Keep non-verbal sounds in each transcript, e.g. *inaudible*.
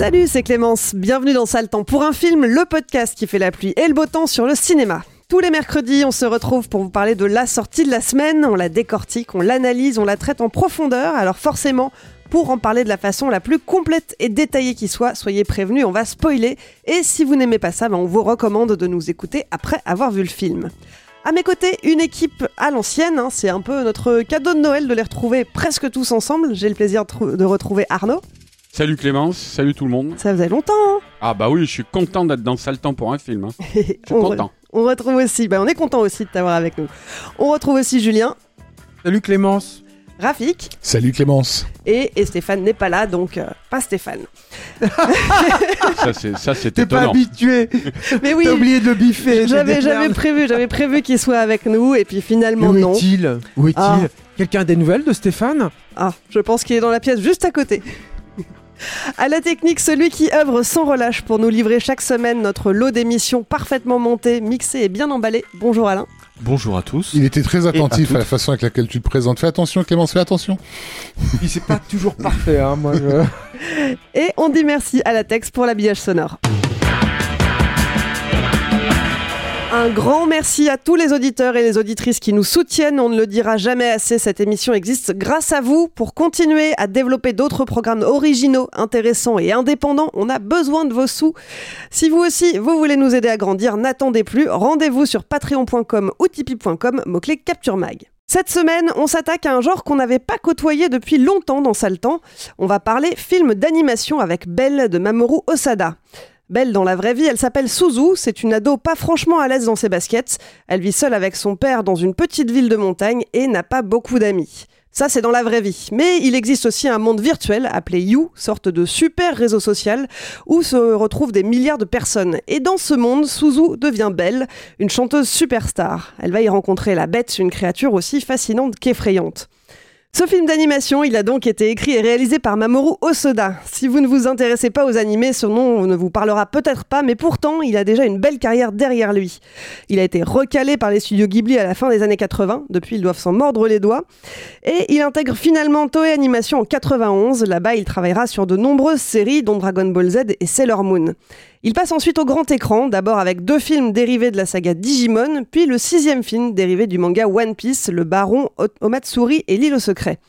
Salut, c'est Clémence. Bienvenue dans Sale Temps pour un film, le podcast qui fait la pluie et le beau temps sur le cinéma. Tous les mercredis, on se retrouve pour vous parler de la sortie de la semaine. On la décortique, on l'analyse, on la traite en profondeur. Alors forcément, pour en parler de la façon la plus complète et détaillée qui soit, soyez prévenus, on va spoiler. Et si vous n'aimez pas ça, ben, on vous recommande de nous écouter après avoir vu le film. À mes côtés, une équipe à l'ancienne, hein, c'est un peu notre cadeau de Noël de les retrouver presque tous ensemble. J'ai le plaisir de, trou- de retrouver Arnaud. Salut Clémence, salut tout le monde. Ça faisait longtemps, hein Ah bah oui, je suis content d'être dans Sale Temps pour un film. hein. *laughs* Je suis content. on retrouve aussi, ben, on est content aussi de t'avoir avec nous. On retrouve aussi Julien, Salut Clémence. Rafik Salut Clémence. et, et Stéphane n'est pas là, donc euh, pas Stéphane. *laughs* Ça c'est ça c'est T'es pas habitué. *laughs* Mais oui, T'as oublié de le biffer. j'avais prévu, j'avais prévu qu'il soit avec nous et puis Mais finalement où non. est-il? Où est-il? Ah. Quelqu'un a des nouvelles de Stéphane? Ah, je pense qu'il est dans la pièce juste à côté. À la technique, celui qui œuvre sans relâche pour nous livrer chaque semaine notre lot d'émissions parfaitement montées, mixées et bien emballées. Bonjour Alain. Bonjour à tous. Il était très attentif à la façon avec laquelle tu te présentes. Fais attention Clémence, fais attention. Puis c'est pas toujours parfait, hein, moi. je- *laughs* Et on dit merci à la Tex pour l'habillage sonore. Un grand merci à tous les auditeurs et les auditrices qui nous soutiennent. On ne le dira jamais assez, cette émission existe grâce à vous. Pour continuer à développer d'autres programmes originaux, intéressants et indépendants, on a besoin de vos sous. Si vous aussi, vous voulez nous aider à grandir, n'attendez plus. Rendez-vous sur patreon.com ou tipeee.com, mot-clé Capture Mag. Cette semaine, on s'attaque à un genre qu'on n'avait pas côtoyé depuis longtemps dans Temps. On va parler film d'animation avec Belle de Mamoru Osada. Belle, dans la vraie vie, elle s'appelle Suzu, c'est une ado pas franchement à l'aise dans ses baskets. Elle vit seule avec son père dans une petite ville de montagne et n'a pas beaucoup d'amis. Ça, c'est dans la vraie vie. Mais il existe aussi un monde virtuel appelé You, sorte de super réseau social où se retrouvent des milliards de personnes. Et dans ce monde, Suzu devient Belle, une chanteuse superstar. Elle va y rencontrer la bête, une créature aussi fascinante qu'effrayante. Ce film d'animation, il a donc été écrit et réalisé par Mamoru Osoda. Si vous ne vous intéressez pas aux animés, ce nom ne vous parlera peut-être pas, mais pourtant, il a déjà une belle carrière derrière lui. Il a été recalé par les studios Ghibli à la fin des années 80, depuis ils doivent s'en mordre les doigts, et il intègre finalement Toei Animation en 91. Là-bas, il travaillera sur de nombreuses séries, dont Dragon Ball Z et Sailor Moon. Il passe ensuite au grand écran, d'abord avec deux films dérivés de la saga Digimon, puis le sixième film dérivé du manga One Piece, Le Baron Omatsuri et l'île au secret.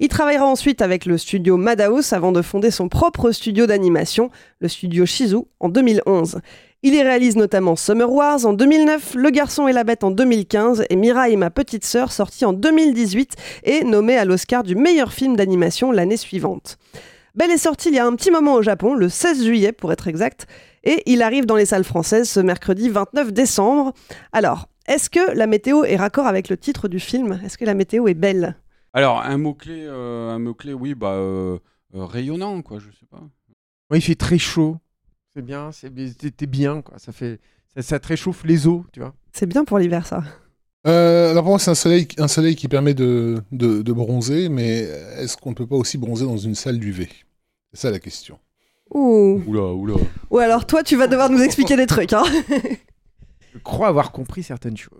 Il travaillera ensuite avec le studio Madhouse avant de fonder son propre studio d'animation, le studio Shizu, en 2011. Il y réalise notamment Summer Wars en 2009, Le Garçon et la Bête en 2015 et Mira et ma petite sœur sorti en 2018 et nommé à l'Oscar du meilleur film d'animation l'année suivante. Belle est sorti il y a un petit moment au Japon, le 16 juillet pour être exact, et il arrive dans les salles françaises ce mercredi 29 décembre. Alors, est-ce que la météo est raccord avec le titre du film? Est-ce que la météo est belle? Alors un mot clé, un mot clé, oui bah euh, euh, rayonnant quoi, je sais pas. Ouais, il fait très chaud. C'est bien, t'es bien, quoi. Ça fait, ça, ça te réchauffe les os, tu vois. C'est bien pour l'hiver ça. Euh, alors pour moi, c'est un soleil, un soleil qui permet de, de, de bronzer, mais est-ce qu'on ne peut pas aussi bronzer dans une salle d'UV C'est ça la question. Ouh. Oula, oula. Ou alors toi, tu vas devoir nous expliquer des trucs. Hein *laughs* Je crois avoir compris certaines choses.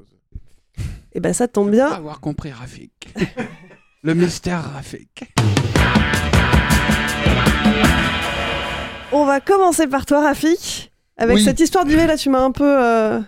Et ben ça tombe bien. Avoir compris Rafik. *laughs* Le mystère Rafik. On va commencer par toi, Rafik. Avec Oui. cette histoire lait, là, tu m'as un peu. euh,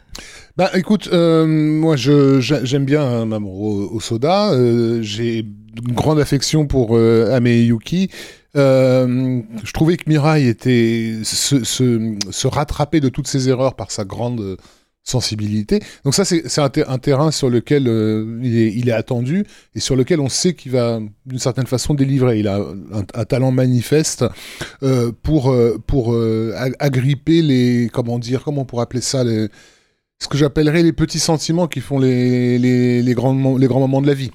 Bah écoute, euh, moi je j'a- j'aime bien un amour au, au soda. euh, J'ai une grande affection pour euh, Ame Yuki. Euh, je trouvais que Mirai était se, se, rattraper de toutes ses erreurs par sa grande sensibilité. Donc ça c'est un, ter- un terrain sur lequel euh, il, est, attendu et sur lequel on sait qu'il va d'une certaine façon délivrer. Il a un, talent manifeste euh, pour pour ag- agripper les comment dire comment on pourrait appeler ça ce que j'appellerais les petits sentiments qui font les, les, les, grands, les grands moments de la vie.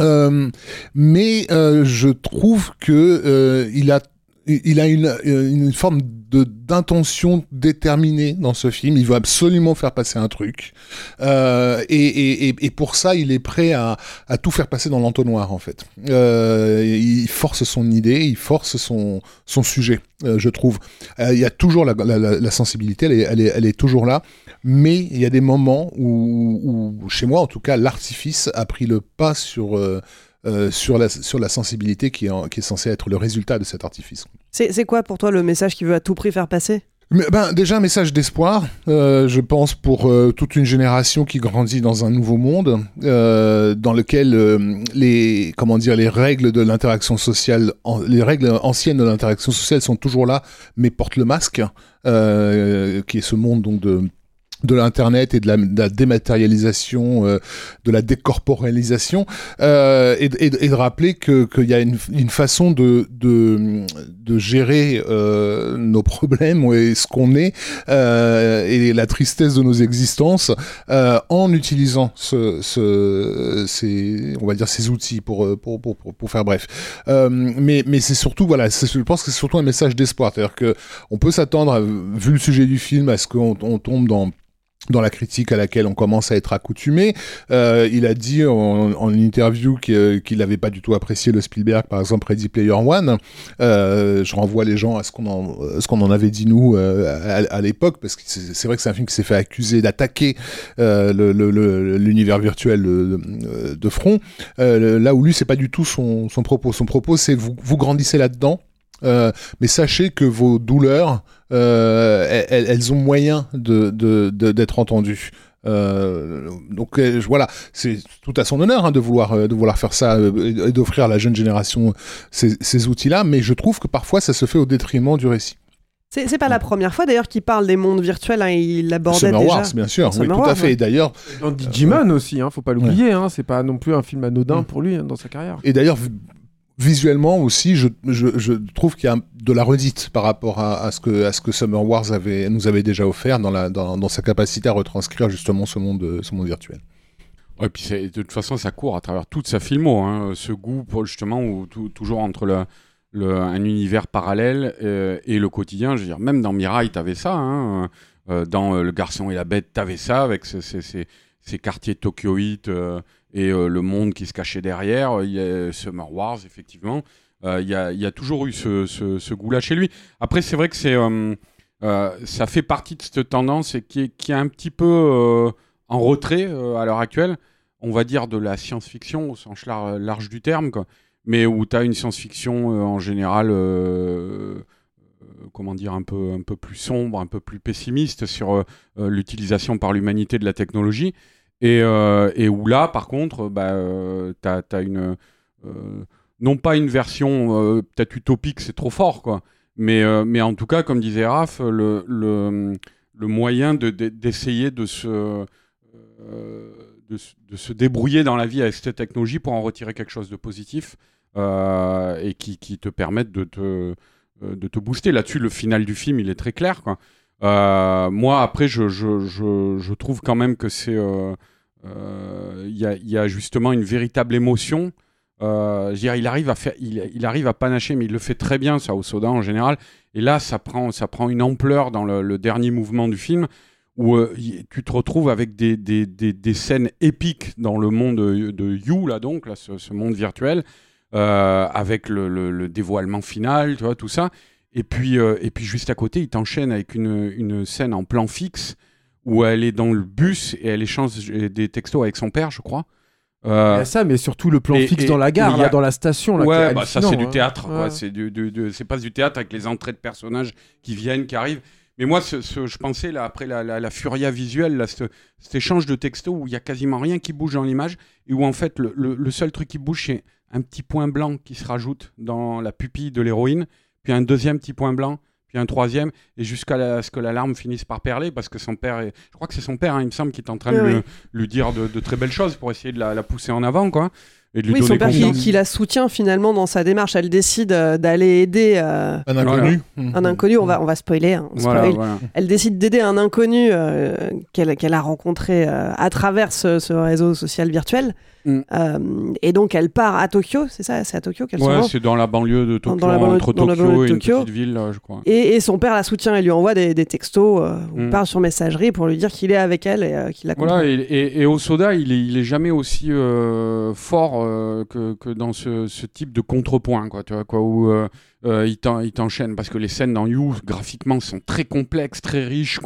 Euh, mais euh, je trouve que euh, il a il a une, une forme d'intention déterminée dans ce film. Il veut absolument faire passer un truc, euh, et, et, et, pour ça, il est prêt à, à tout faire passer dans l'entonnoir en fait. Euh, il force son idée, il force son son sujet, euh, je trouve. Il y a toujours la, la, la, sensibilité, elle est, elle, elle est toujours là, mais il y a des moments où, où chez moi en tout cas, l'artifice a pris le pas sur euh, sur, la, sur la sensibilité qui est, en- qui est censée être le résultat de cet artifice. C'est c'est quoi pour toi le message qu'il veut à tout prix faire passer? Mais, ben, déjà un message d'espoir, euh, je pense, pour euh, toute une génération qui grandit dans un nouveau monde, euh, dans lequel les, comment dire, les règles de l'interaction sociale, en- les règles anciennes de l'interaction sociale sont toujours là, mais portent le masque, qui est ce monde donc de de l'internet et de la, de la dématérialisation, euh, de la décorporalisation, euh, et, et et de rappeler que qu'il y a une, une façon de de, de gérer euh, nos problèmes et ce qu'on est euh, et la tristesse de nos existences euh, en utilisant ce, ce, ces on va dire ces outils pour euh, pour pour, pour, faire bref. Mais mais c'est surtout voilà, je pense que c'est surtout un message d'espoir, c'est-à-dire que on peut s'attendre, vu le sujet du film, à ce qu'on on tombe dans dans la critique à laquelle on commence à être accoutumé. Euh, il a dit en, en interview qu'il n'avait pas du tout apprécié le Spielberg, par exemple Ready Player One. Euh, je renvoie les gens à ce qu'on en, qu'on en avait dit nous euh, à, à l'époque, parce que c'est vrai que c'est un film qui s'est fait accuser d'attaquer euh, le- le- l'univers virtuel de, de- de front. Euh, là où lui, c'est pas du tout son, son propos. Son propos, c'est vous, vous grandissez là-dedans. Euh, mais sachez que vos douleurs, euh, elles, elles ont moyen de de- de- d'être entendues. Euh, donc euh, voilà, c'est tout à son honneur hein, de vouloir euh, de vouloir faire ça euh, et d'offrir à la jeune génération ces, ces outils-là, mais je trouve que parfois ça se fait au détriment du récit. C'est c'est pas la première fois d'ailleurs qu'il parle des mondes virtuels, hein, il l'abordait Summer déjà. Wars, bien sûr, oui, Summer tout à fait. ouais. Et d'ailleurs, Dans Digimon aussi, hein, faut pas l'oublier. Hein, c'est pas non plus un film anodin Mm. pour lui hein, dans sa carrière. Et d'ailleurs, visuellement aussi, je, trouve qu'il y a de la redite par rapport à, ce que, Summer Wars nous avait déjà offert dans, sa capacité à retranscrire justement ce monde, virtuel. Ouais, puis de toute façon, ça court à travers toute sa filmo, hein, ce goût pour justement où tou- toujours entre un univers parallèle euh, et le quotidien. Je veux dire, même dans Mirai, t'avais ça. hein, euh, dans euh, Le Garçon et la Bête, t'avais ça avec ce- ces, quartiers tokyoïtes et euh, le monde qui se cachait derrière. Il y a Summer Wars, effectivement. Euh, Il y, a, toujours eu ce, goût-là chez lui. Après, c'est vrai que c'est, euh, euh, ça fait partie de cette tendance et qui est, un petit peu euh, en retrait euh, à l'heure actuelle. On va dire de la science-fiction au sens lar- large du terme, mais où tu as une science-fiction euh, en général, euh, euh, comment dire, un peu, plus sombre, un peu plus pessimiste sur euh, euh, l'utilisation par l'humanité de la technologie. Et, euh, et où là, par contre, bah, tu as, une. euh, non pas une version euh, peut-être utopique, c'est trop fort, quoi. Mais, euh, mais en tout cas, comme disait Raph, le, le, le moyen de- de- d'essayer de, se, euh, de, se- de se débrouiller dans la vie avec cette technologie pour en retirer quelque chose de positif euh, et qui, qui te permette de te, euh, de te booster. Là-dessus, le final du film, il est très clair. Quoi. Euh, moi, après, je, trouve quand même que c'est. euh, euh, Il y, a, justement une véritable émotion. Je veux dire, il arrive à panacher, mais il le fait très bien, ça, au soda en général. Et là, ça prend, une ampleur dans le, dernier mouvement du film où tu te retrouves avec des, scènes épiques dans le monde de, You, là donc, ce, monde virtuel, avec le- le dévoilement final, tu vois, tout ça. Et puis, euh, et puis juste à côté, il t'enchaîne avec une, une scène en plan fixe où elle est dans le bus et elle échange des textos avec son père, je crois. Euh, Il y a ça, mais surtout le plan et- fixe et- dans la gare, y là, a- dans la station. Là, ouais, bah, ça c'est du hein. théâtre. Ouais. C'est du, du- du- c'est pas du théâtre avec les entrées de personnages qui viennent, qui arrivent. Mais moi, ce, ce- je pensais là après la, la, la furia visuelle, là, ce- cet échange de textos où il y a quasiment rien qui bouge dans l'image et où en fait le, le- le seul truc qui bouge c'est un petit point blanc qui se rajoute dans la pupille de l'héroïne, puis un deuxième petit point blanc, puis un troisième, et jusqu'à ce que la larme finisse par perler parce que son père, est... je crois que c'est son père, hein, il me semble, qui est en train de Oui, lui, dire de, de très belles choses pour essayer de la, la pousser en avant, quoi. Et de lui Oui, son père qui, la soutient finalement dans sa démarche. Elle décide euh, d'aller aider euh, Un inconnu. Mmh. un inconnu. On va, on va spoiler. hein, on Voilà, spoil. voilà. Elle décide d'aider un inconnu euh, qu'elle a rencontré euh, à travers ce, ce réseau social virtuel. Mm. Euh, et donc elle part à Tokyo, c'est ça C'est à Tokyo qu'elle se Ouais, c'est dans la banlieue de Tokyo, dans la banlieue- entre dans la Tokyo banlieue de et une Tokyo. petite ville, là, je crois. Et, et son père la soutient et lui envoie des, des textos euh, ou Mm. parle sur messagerie pour lui dire qu'il est avec elle et euh, qu'il la comprend. Voilà, et, et, et Osoda, il est, il est jamais aussi euh, fort que, que dans ce, ce type de contrepoint, quoi, tu vois, quoi, où euh, il t'en- il t'enchaîne, parce que les scènes dans You, graphiquement, sont très complexes, très riches.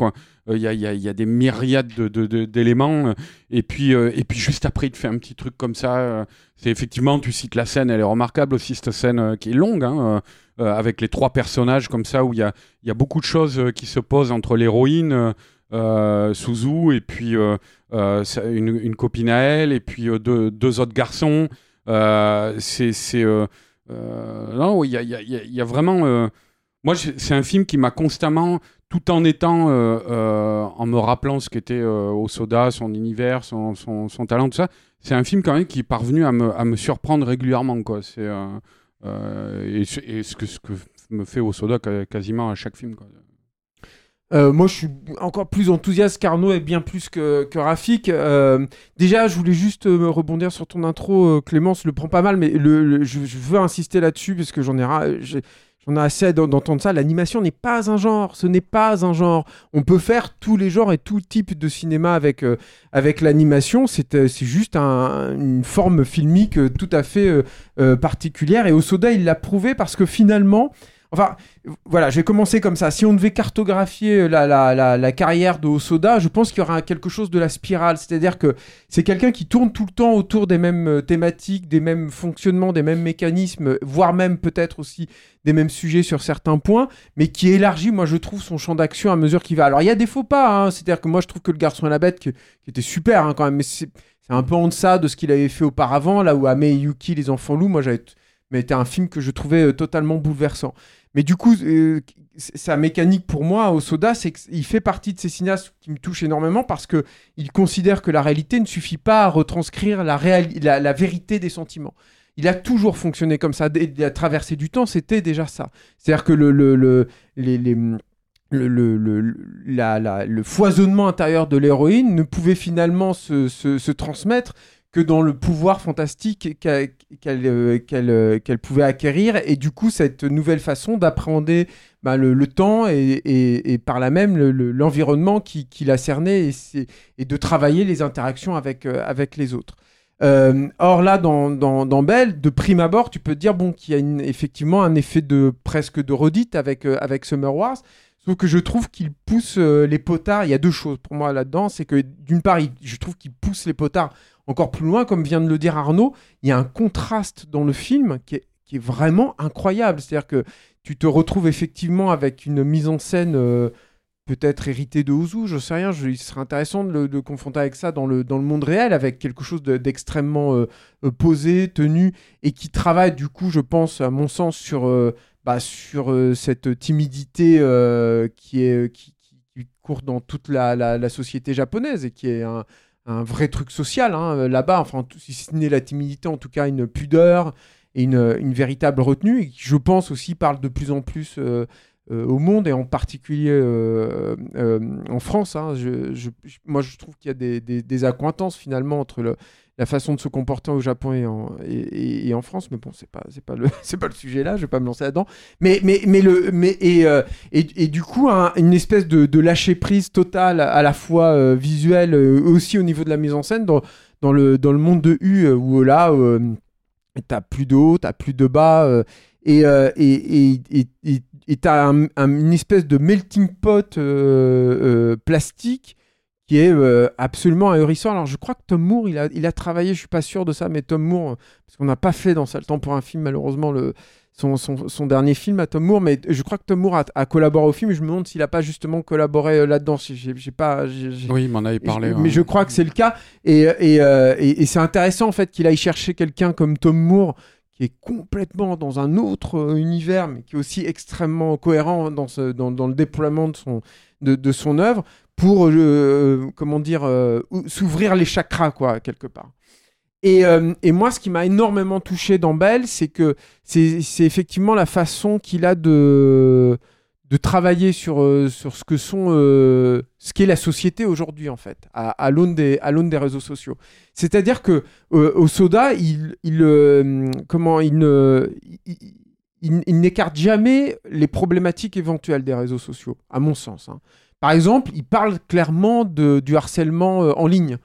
Euh, Il y, a, des myriades de- de- de- d'éléments, euh, et, puis, euh, et puis juste après, il te fait un petit truc comme ça. c'est effectivement, tu cites la scène, elle est remarquable aussi, cette scène qui est longue, hein, avec les trois personnages comme ça, où il y a, beaucoup de choses qui se posent entre l'héroïne, euh, Suzu, et puis une, copine à elle, et puis deux, deux autres garçons. C'est. Non, il y a, vraiment. euh, moi, c'est un film qui m'a constamment, tout en étant, euh, euh, en me rappelant ce qu'était euh, Osoda, son univers, son, talent, tout ça, c'est un film quand même qui est parvenu à me, surprendre régulièrement. Quoi. C'est, et, ce- que, me fait Osoda ca- quasiment à chaque film. Euh, moi, je suis encore plus enthousiaste qu'Arnaud et bien plus que, que Rafik. Euh, déjà, je voulais juste euh, rebondir sur ton intro. euh, Clémence le prend pas mal, mais je, veux insister là-dessus parce que j'en ai, assez d'en- d'entendre ça. L'animation n'est pas un genre. Ce n'est pas un genre. On peut faire tous les genres et tout type de cinéma avec, l'animation. C'est juste un- une forme filmique tout à fait particulière. Et Osoda, il l'a prouvé parce que finalement. Enfin, voilà, je vais commencer comme ça. Si on devait cartographier la, la, carrière de Osoda, je pense qu'il y aura quelque chose de la spirale. C'est-à-dire que c'est quelqu'un qui tourne tout le temps autour des mêmes euh, thématiques, des mêmes fonctionnements, des mêmes mécanismes, voire même peut-être aussi des mêmes sujets sur certains points, mais qui élargit, moi je trouve, son champ d'action à mesure qu'il va. Alors il y a des faux pas, hein. c'est-à-dire que moi je trouve que Le Garçon et la Bête, qui, était super hein, quand même, mais c'est un peu en deçà de ce qu'il avait fait auparavant, là où Ame et Yuki, les enfants loups, moi j'avais mais c'était un film que je trouvais euh, totalement bouleversant. Mais du coup, euh, sa mécanique pour moi, au Soda, c'est qu'il fait partie de ces cinéastes qui me touchent énormément parce que il considère que la réalité ne suffit pas à retranscrire la, la, vérité des sentiments. Il a toujours fonctionné comme ça. Dès la traversée du temps, c'était déjà ça. C'est-à-dire que le, le, le, la- le foisonnement intérieur de l'héroïne ne pouvait finalement se, se- se transmettre que dans le pouvoir fantastique qu'a- qu'elle euh, euh, qu'elle pouvait acquérir. Et du coup, cette nouvelle façon d'appréhender bah, le, temps et, par là même le- le- l'environnement qui, l'a cerné et, de travailler les interactions avec, euh, les autres. Or là, dans, dans, Belle, de prime abord, tu peux te dire bon, qu'il y a effectivement un effet de presque de redite avec, avec Summer Wars. Sauf que je trouve qu'il pousse les potards. Il y a deux choses pour moi là-dedans. C'est que d'une part, je trouve qu'il pousse les potards encore plus loin, comme vient de le dire Arnaud. Il y a un contraste dans le film qui est, vraiment incroyable. C'est-à-dire que tu te retrouves effectivement avec une mise en scène euh, peut-être héritée de Ozu, je sais rien. Je, il serait intéressant de le confronter avec ça dans le, monde réel, avec quelque chose de- d'extrêmement euh, euh, posé, tenu, et qui travaille du coup, je pense, à mon sens, sur, bah, cette timidité qui, est, qui court dans toute la, la- la société japonaise et qui est un, un vrai truc social hein, là-bas. Enfin, si ce n'est la timidité, en tout cas une pudeur et une, une véritable retenue, et qui, je pense, aussi parle de plus en plus euh, euh, au monde et en particulier euh, euh, en France. hein. Moi, je trouve qu'il y a des, des, des accointances finalement entre le, la façon de se comporter au Japon et en, France. Mais bon, *laughs* c'est pas, le, sujet là. Je vais pas me lancer là-dedans. Mais, mais, mais le, mais et, euh, et, du coup, un- une espèce de, lâcher prise totale à la fois euh, visuelle, euh, aussi au niveau de la mise en scène dans, le, monde de U euh, où là. T'as plus de haut, t'as plus de bas, et et t'as un- un- une espèce de melting pot plastique qui est euh, absolument ahurissant. Alors je crois que Tom Moore, il a, il a travaillé, je suis pas sûr de ça, mais Tom Moore, parce qu'on n'a pas fait dans ça le temps pour un film malheureusement le, son, son, son dernier film à Tom Moore, mais je crois que Tom Moore a, a collaboré au film, et je me demande s'il a pas justement collaboré euh, là-dedans. J'ai pas, Oui, il m'en avait parlé. je- ouais. mais je crois que c'est le cas. Et, et, euh, et- et c'est intéressant en fait qu'il aille chercher quelqu'un comme Tom Moore qui est complètement dans un autre euh, univers, mais qui est aussi extrêmement cohérent dans, ce, dans, dans le déploiement de son, de, de son œuvre pour, euh, comment dire, euh, ou- s'ouvrir les chakras, quoi, quelque part. Et, euh, moi, ce qui m'a énormément touché dans Belle, c'est que c'est effectivement la façon qu'il a de, de travailler sur, euh, sur ce euh, qu'est la société aujourd'hui en fait à, l'aune des des réseaux sociaux c'est-à-dire que euh, au soda il, euh, comment il ne il n'écarte jamais les problématiques éventuelles des réseaux sociaux à mon sens hein. Par exemple il parle clairement du harcèlement euh, en ligne.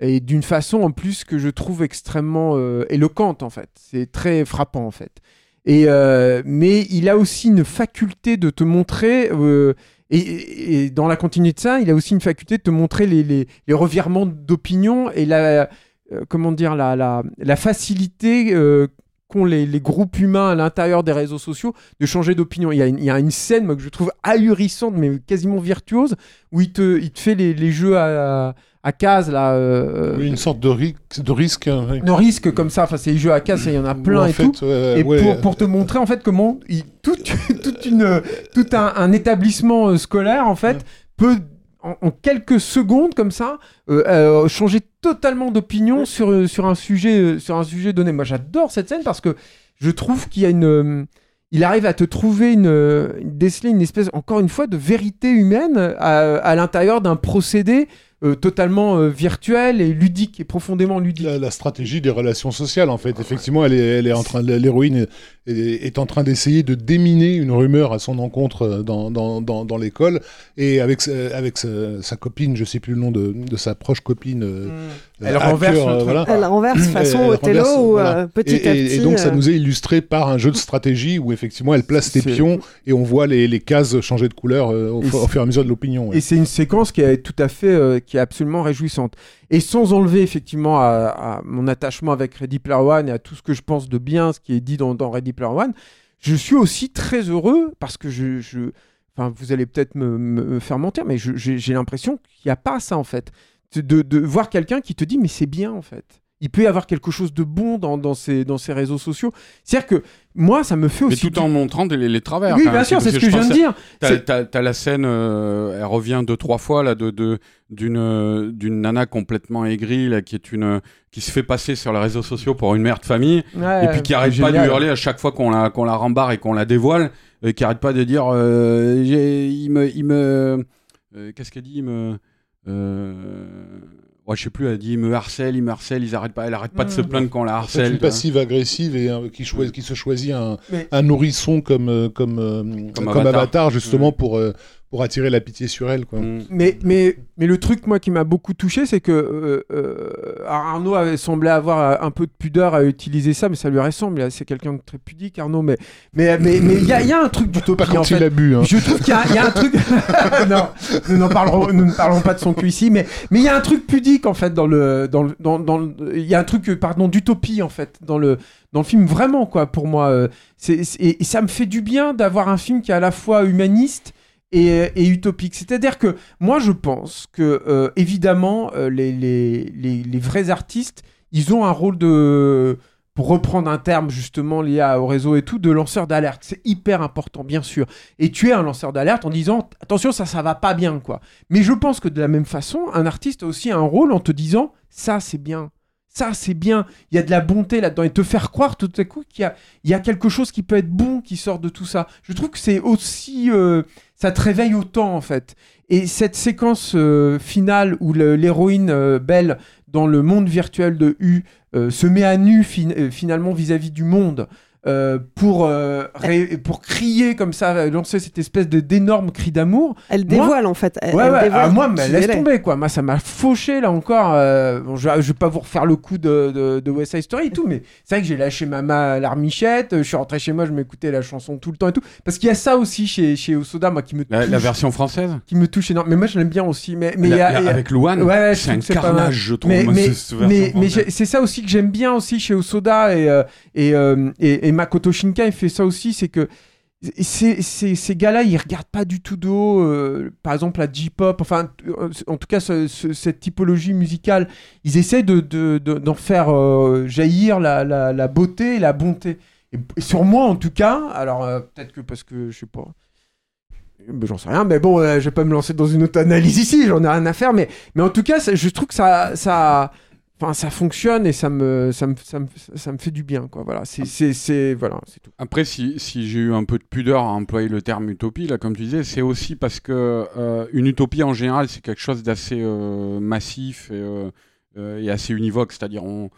Et d'une façon en plus que je trouve extrêmement euh, éloquente en fait. C'est très frappant en fait. Et euh, mais il a aussi une faculté de te montrer, et, dans la continuité de ça, il a aussi une faculté de te montrer les, revirements d'opinion et la, comment dire, la, facilité qu'ont les, les groupes humains à l'intérieur des réseaux sociaux de changer d'opinion. Il, y a une- il y a une scène moi, que je trouve ahurissante, mais quasiment virtuose, où il te, il te fait les, les jeux à, à cases, là. euh, Oui, une sorte de, ri- de risque. oui. de risque comme ça, enfin c'est les jeux à cases, il y en a plein en et fait, tout. euh, Et ouais, pour, pour te montrer en fait comment il- tout, *laughs* toute une, tout un, un établissement euh, scolaire en fait peut en, en quelques secondes comme ça euh, euh, changer totalement d'opinion sur, euh, sur, un sujet, sur un sujet donné. Moi j'adore cette scène parce que je trouve qu'il y a une... il arrive à te trouver une, une- déceler une espèce, encore une fois, de vérité humaine à, à l'intérieur d'un procédé euh, totalement euh, virtuel et ludique et profondément ludique. La, la stratégie des relations sociales, en fait. Effectivement, elle est, elle est en train, l'héroïne est, est en train d'essayer de déminer une rumeur à son encontre euh, dans, dans, dans, dans l'école. Et avec, sa- avec sa, sa copine, je sais plus le nom de, de sa proche copine. euh, Elle renverse hacker, le euh, truc. voilà. Elle renverse façon Elle Othello renverse, où voilà. euh, petit et, à et- petit. et donc ça nous est illustré par un jeu de stratégie où effectivement elle place des pions et on voit les, les cases changer de couleur euh, au, fur et à mesure de l'opinion. ouais. Et c'est une séquence qui est tout à fait, euh, qui est absolument réjouissante. Et sans enlever effectivement à, mon attachement avec Ready Player One et à tout ce que je pense de bien, ce qui est dit dans, dans Ready Player One, je suis aussi très heureux parce que je, enfin, vous allez peut-être me, faire mentir, mais j'ai l'impression qu'il n'y a pas ça en fait, de voir quelqu'un qui te dit mais c'est bien en fait. Il peut y avoir quelque chose de bon dans, dans, ces, dans ces réseaux sociaux. C'est-à-dire que moi, ça me fait Mais aussi. tout en montrant les, travers. Oui, quand bien même. sûr, c'est ce que je viens de dire. T'as, la scène, euh, elle revient deux trois fois là de, d'une euh, d'une nana complètement aigrie là qui est une qui se fait passer sur les réseaux sociaux pour une mère de famille Ouais, et puis qui arrête pas de génial. hurler à chaque fois qu'on la qu'on la rembarre et qu'on la dévoile et qui arrête pas de dire euh, il me il me euh, qu'est-ce qu'elle dit il me euh, ouais, je sais plus elle dit il me harcèle il me harcèle ils arrêtent pas elle arrête pas de se Mm. plaindre qu'on la En fait, harcèle une passive agressive et euh, qui, se choisit un, Mais- un nourrisson comme, euh, comme, euh, Comme comme Avatar. avatar. justement pour, euh, pour attirer la pitié sur elle. Quoi. Mm. Mais, mais, mais le truc, moi, qui m'a beaucoup touché, c'est que euh, euh, Arnaud avait semblé avoir euh, un peu de pudeur à utiliser ça, mais ça lui ressemble. C'est quelqu'un de très pudique, Arnaud. Mais mais mais mais il y, a- il y a un truc d'utopie. Pas quand en il fait. a bu. hein. Je trouve qu'il y, a- il y a un truc. *laughs* non, nous n'en parlerons, nous ne parlerons pas de son cul ici, mais mais il y a un truc pudique en fait dans le dans le dans, dans le- il y a un truc pardon d'utopie en fait dans le dans le film vraiment quoi pour moi. euh, c'est c'est- et, et ça me fait du bien d'avoir un film qui est à la fois humaniste et, et utopique. C'est-à-dire que moi je pense que euh, évidemment euh, les, les, les, vrais artistes ils ont un rôle de pour reprendre un terme justement lié au réseau et tout, de lanceur d'alerte. C'est hyper important, bien sûr. Et tu es un lanceur d'alerte en disant attention, ça, ça va pas bien, quoi. Mais je pense que de la même façon, un artiste a aussi un rôle en te disant ça, c'est bien. Ça, c'est bien. Il y a de la bonté là-dedans. Et te faire croire tout à coup qu'il y a, quelque chose qui peut être bon qui sort de tout ça. Je trouve que c'est aussi. euh, ça te réveille autant, en fait. Et cette séquence euh, finale où l'héroïne euh, Belle, dans le monde virtuel de U, se met à nu fin- finalement vis-à-vis du monde euh, pour, euh, ré- pour crier comme ça, euh, lancer cette espèce de d'énorme cri d'amour. Elle Moi- dévoile en fait. Elle, Ouais, elle ouais, dévoile ah, moi, mais laisse est. tomber, quoi. Moi, ça m'a fauché, là encore. euh, bon, je, je vais pas vous refaire le coup de, de, de West Side Story et tout, mais c'est vrai que j'ai lâché ma, ma larmichette. euh, Je suis rentré chez moi, je m'écoutais la chanson tout le temps et tout. Parce qu'il y a ça aussi chez, chez Osoda, moi, qui me La, touche. la version française Qui me touche énormément. Mais moi, je l'aime bien aussi. Mais, mais La- il y a- la- il y a- avec Louane, Ouais, c'est un carnage, je trouve, Mais, mais, mais, c'est ça aussi que j'aime bien aussi chez Osoda et, euh, et, euh, et, et Makoto Shinkai fait ça aussi, c'est que ces, ces, gars-là, ils regardent pas du tout de haut, euh, par exemple la J-pop, enfin, euh, en tout cas, ce- ce- cette typologie musicale, ils essaient de, de- d'en faire euh, jaillir la, la, beauté et la bonté. Et, sur moi, en tout cas, alors euh, peut-être que parce que je sais pas. J'en sais rien, mais bon, je vais pas me lancer dans une auto-analyse ici, j'en ai rien à faire, mais, mais en tout cas, je trouve que ça, ça, enfin, ça fonctionne et ça me, ça me, ça me, ça me fait du bien, quoi. Voilà, c'est, voilà, tout. Après, si, si j'ai eu un peu de pudeur à employer le terme utopie, là, comme tu disais, c'est aussi parce que euh, une utopie en général, c'est quelque chose d'assez euh, massif et, euh, et assez univoque, c'est-à-dire on,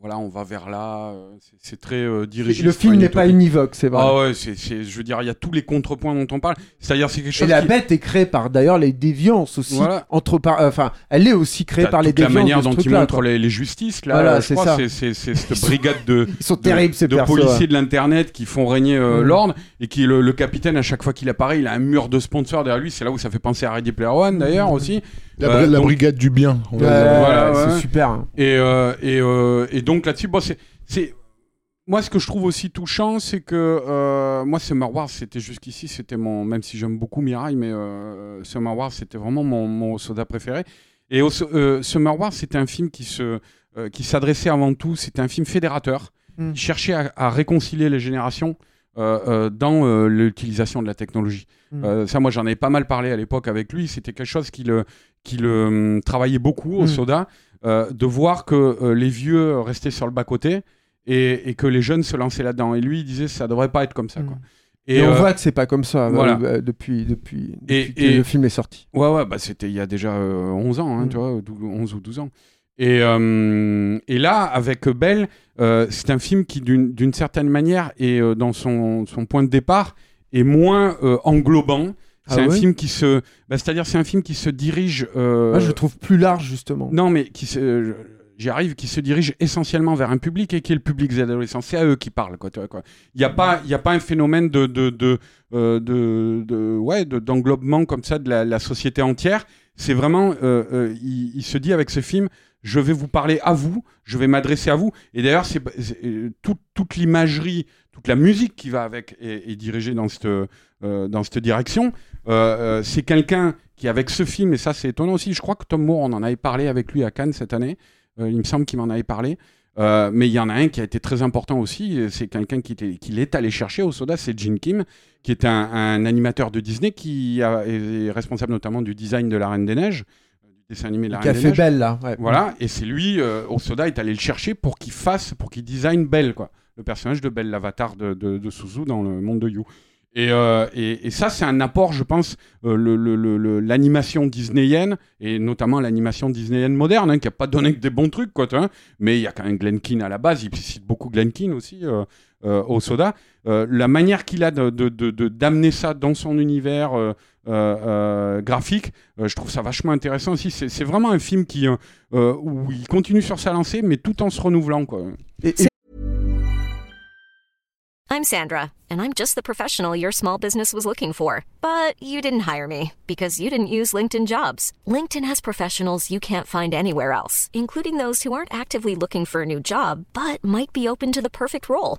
voilà, on va vers là, euh, c'est- très euh, dirigé. Le film n'est pas univoque, c'est vrai. Ah ouais, c'est, c'est- je veux dire, il y a tous les contrepoints dont on parle. C'est-à-dire, c'est quelque Et chose. la qui- bête est créée par d'ailleurs les déviances aussi. Voilà. Entre par, euh, enfin, elle est aussi créée par les toute la déviances. manière de dont ils montrent les, les justices là, Voilà, euh, c'est ça. c'est, c'est, c'est cette brigade de, *laughs* Ils sont de- terribles, ces de persos, policiers ouais. de l'internet qui font régner euh, Mm. l'ordre et qui le, le capitaine à chaque fois qu'il apparaît, il a un mur de sponsors derrière lui. C'est là où ça fait penser à Ready Player One d'ailleurs aussi. La, Euh, bri- la donc- brigade du bien. on. Voilà, c'est super. hein. Et, euh, et, euh, et donc là-dessus, bon, c'est, c'est- moi ce que je trouve aussi touchant, c'est que euh, moi Summer Wars, c'était jusqu'ici, c'était mon, même si j'aime beaucoup Mirai, mais euh, Summer Wars, c'était vraiment mon, mon soda préféré. Et euh, Summer Wars, c'était un film qui se, euh, qui s'adressait avant tout, c'était un film fédérateur, Mm. qui cherchait à, à réconcilier les générations. Euh, euh, dans euh, l'utilisation de la technologie. Mm. Euh, ça, moi, j'en ai pas mal parlé à l'époque avec lui. C'était quelque chose qui le, qui le hum, travaillait beaucoup au Mm. soda, de voir que les vieux restaient sur le bas-côté et, et que les jeunes se lançaient là-dedans. Et lui, il disait, ça devrait pas être comme ça. Quoi. Et, on euh, voit que c'est pas comme ça voilà. euh, depuis, depuis, Et- que et- le film est sorti. Ouais, ouais, bah c'était il y a déjà euh, 11 ans, hein, Mm. tu vois, dou- 11 ou 12 ans. Et, euh, et là, avec Belle, euh, c'est un film qui, d'une certaine manière, est euh, dans son, son point de départ, est moins englobant. C'est Ah un ouais? film qui se, bah, c'est-à-dire c'est un film qui se dirige. Moi, je le trouve plus large justement. Non, mais qui se, j'y arrive, qui se dirige essentiellement vers un public et qui est le public des adolescents. C'est à eux qui parlent, quoi. Il n'y a pas, il a pas un phénomène de, de, de, de, de- ouais, de- d'englobement comme ça de la, la société entière. C'est vraiment, il, il se dit avec ce film, je vais vous parler à vous, je vais m'adresser à vous. Et d'ailleurs, c'est, euh, toute, l'imagerie, toute la musique qui va avec est, est dirigée dans cette, euh, direction. Euh, c'est quelqu'un qui, avec ce film, et ça c'est étonnant aussi, je crois que Tom Moore, on en avait parlé avec lui à Cannes cette année, il me semble qu'il m'en avait parlé, mais il y en a un qui a été très important aussi, c'est quelqu'un qui, qui l'est allé chercher au Soda, c'est Gene Kim, qui est un, animateur de Disney qui est responsable notamment du design de La Reine des Neiges, dessin animé de La Qui a Reine des fait Neiges. Belle là. ouais. Voilà, et c'est lui, euh, au Soda, est allé le chercher pour qu'il fasse, pour qu'il design Belle, quoi. Le personnage de Belle, l'avatar de, de, de Suzu dans le monde de You. Et, euh, et, et ça, c'est un apport, je pense, euh, le- le- le- le- l'animation disneyienne, et notamment l'animation disneyienne moderne, hein, qui n'a pas donné que des bons trucs, quoi, vois. mais il y a quand même Glen Keane à la base, il cite beaucoup Glen Keane aussi euh, au Soda. Euh, la manière qu'il a de- de- de- de- d'amener ça dans son univers euh, euh, euh, graphique, euh, je trouve ça vachement intéressant aussi. C'est vraiment un film qui, euh, euh, où il continue sur sa lancée, mais tout en se renouvelant. Quoi. Et- et- I'm Sandra, and I'm just the professional your small business was looking for. But you didn't hire me because you didn't use LinkedIn jobs. LinkedIn has professionals you can't find anywhere else, including those who aren't actively looking for a new job but might be open to the perfect role,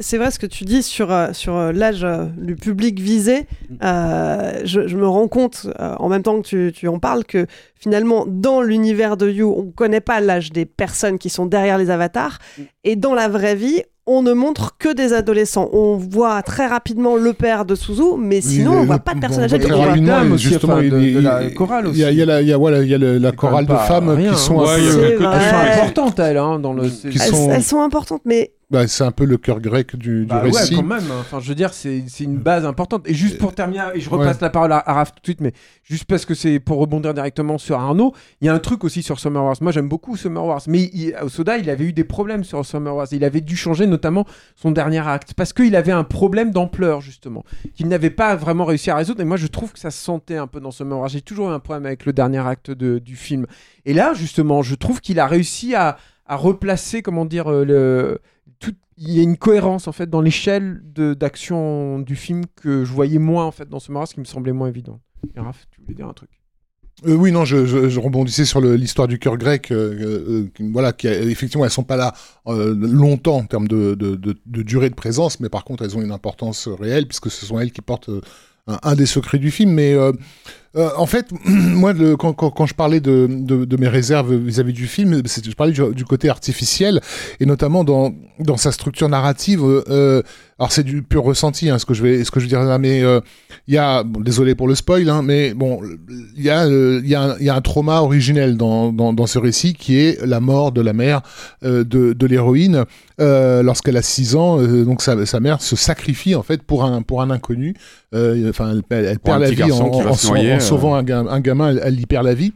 C'est vrai ce que tu dis sur, euh, sur euh, l'âge euh, du public visé. Euh, je, je me rends compte, euh, en même temps que tu, tu en parles, que finalement, dans l'univers de You, on ne connaît pas l'âge des personnes qui sont derrière les avatars. Et dans la vraie vie, on ne montre que des adolescents. On voit très rapidement le père de Suzu, mais sinon on le- voit pas de bon, personnage très adulte. rapidement, dames il- de- de la y a, il y a la, il y a, voilà, il y a le- la chorale de femmes rien, qui sont hein. Ouais. Elles sont importantes, elles, hein, dans le. qui Elles, sont- elles sont importantes, mais bah, c'est un peu le cœur grec du, du Bah ouais, récit. quand même. hein. Enfin, je veux dire, c'est une base importante. Et juste pour terminer, et je repasse la parole à, à Raph tout de suite, mais juste parce que c'est pour rebondir directement sur Arnaud, il y a un truc aussi sur Summer Wars. Moi, j'aime beaucoup Summer Wars, mais il- au Soda, il avait eu des problèmes sur Summer Wars. Il avait dû changer notamment son dernier acte parce qu'il avait un problème d'ampleur justement qu'il n'avait pas vraiment réussi à résoudre. Et moi, je trouve que ça se sentait un peu dans Summer Wars. J'ai toujours eu un problème avec le dernier acte de- du film. Et là, justement, je trouve qu'il a réussi à, à replacer, comment dire, euh, le il y a une cohérence en fait dans l'échelle d'action du film que je voyais moins en fait dans ce qui me semblait moins évident. Et Raph, tu voulais dire un truc? Euh, oui, non, je, rebondissais sur l'histoire du cœur grec. euh, euh, voilà, effectivement, elles sont pas là longtemps en termes de, de, durée de présence, mais par contre, elles ont une importance réelle puisque ce sont elles qui portent un, un des secrets du film. Mais euh, en fait, *clears throat* moi, le- quand, quand, quand je parlais de, de, de mes réserves vis-à-vis du film, je parlais du, du côté artificiel et notamment dans, dans sa structure narrative. euh, alors c'est du pur ressenti, hein, ce que je vais, ce que je dire là, mais euh, il y a, bon, désolé pour le spoil, hein, mais bon, il y a, euh, y a, un- y a un trauma originel dans, dans, dans ce récit qui est la mort de la mère euh, de, de l'héroïne euh, lorsqu'elle a 6 ans. euh, donc sa, sa mère se sacrifie en fait pour un pour un inconnu. Euh, Enfin, elle, perd la vie en, en en. Sauvant un, ga- un gamin, elle, y perd la vie.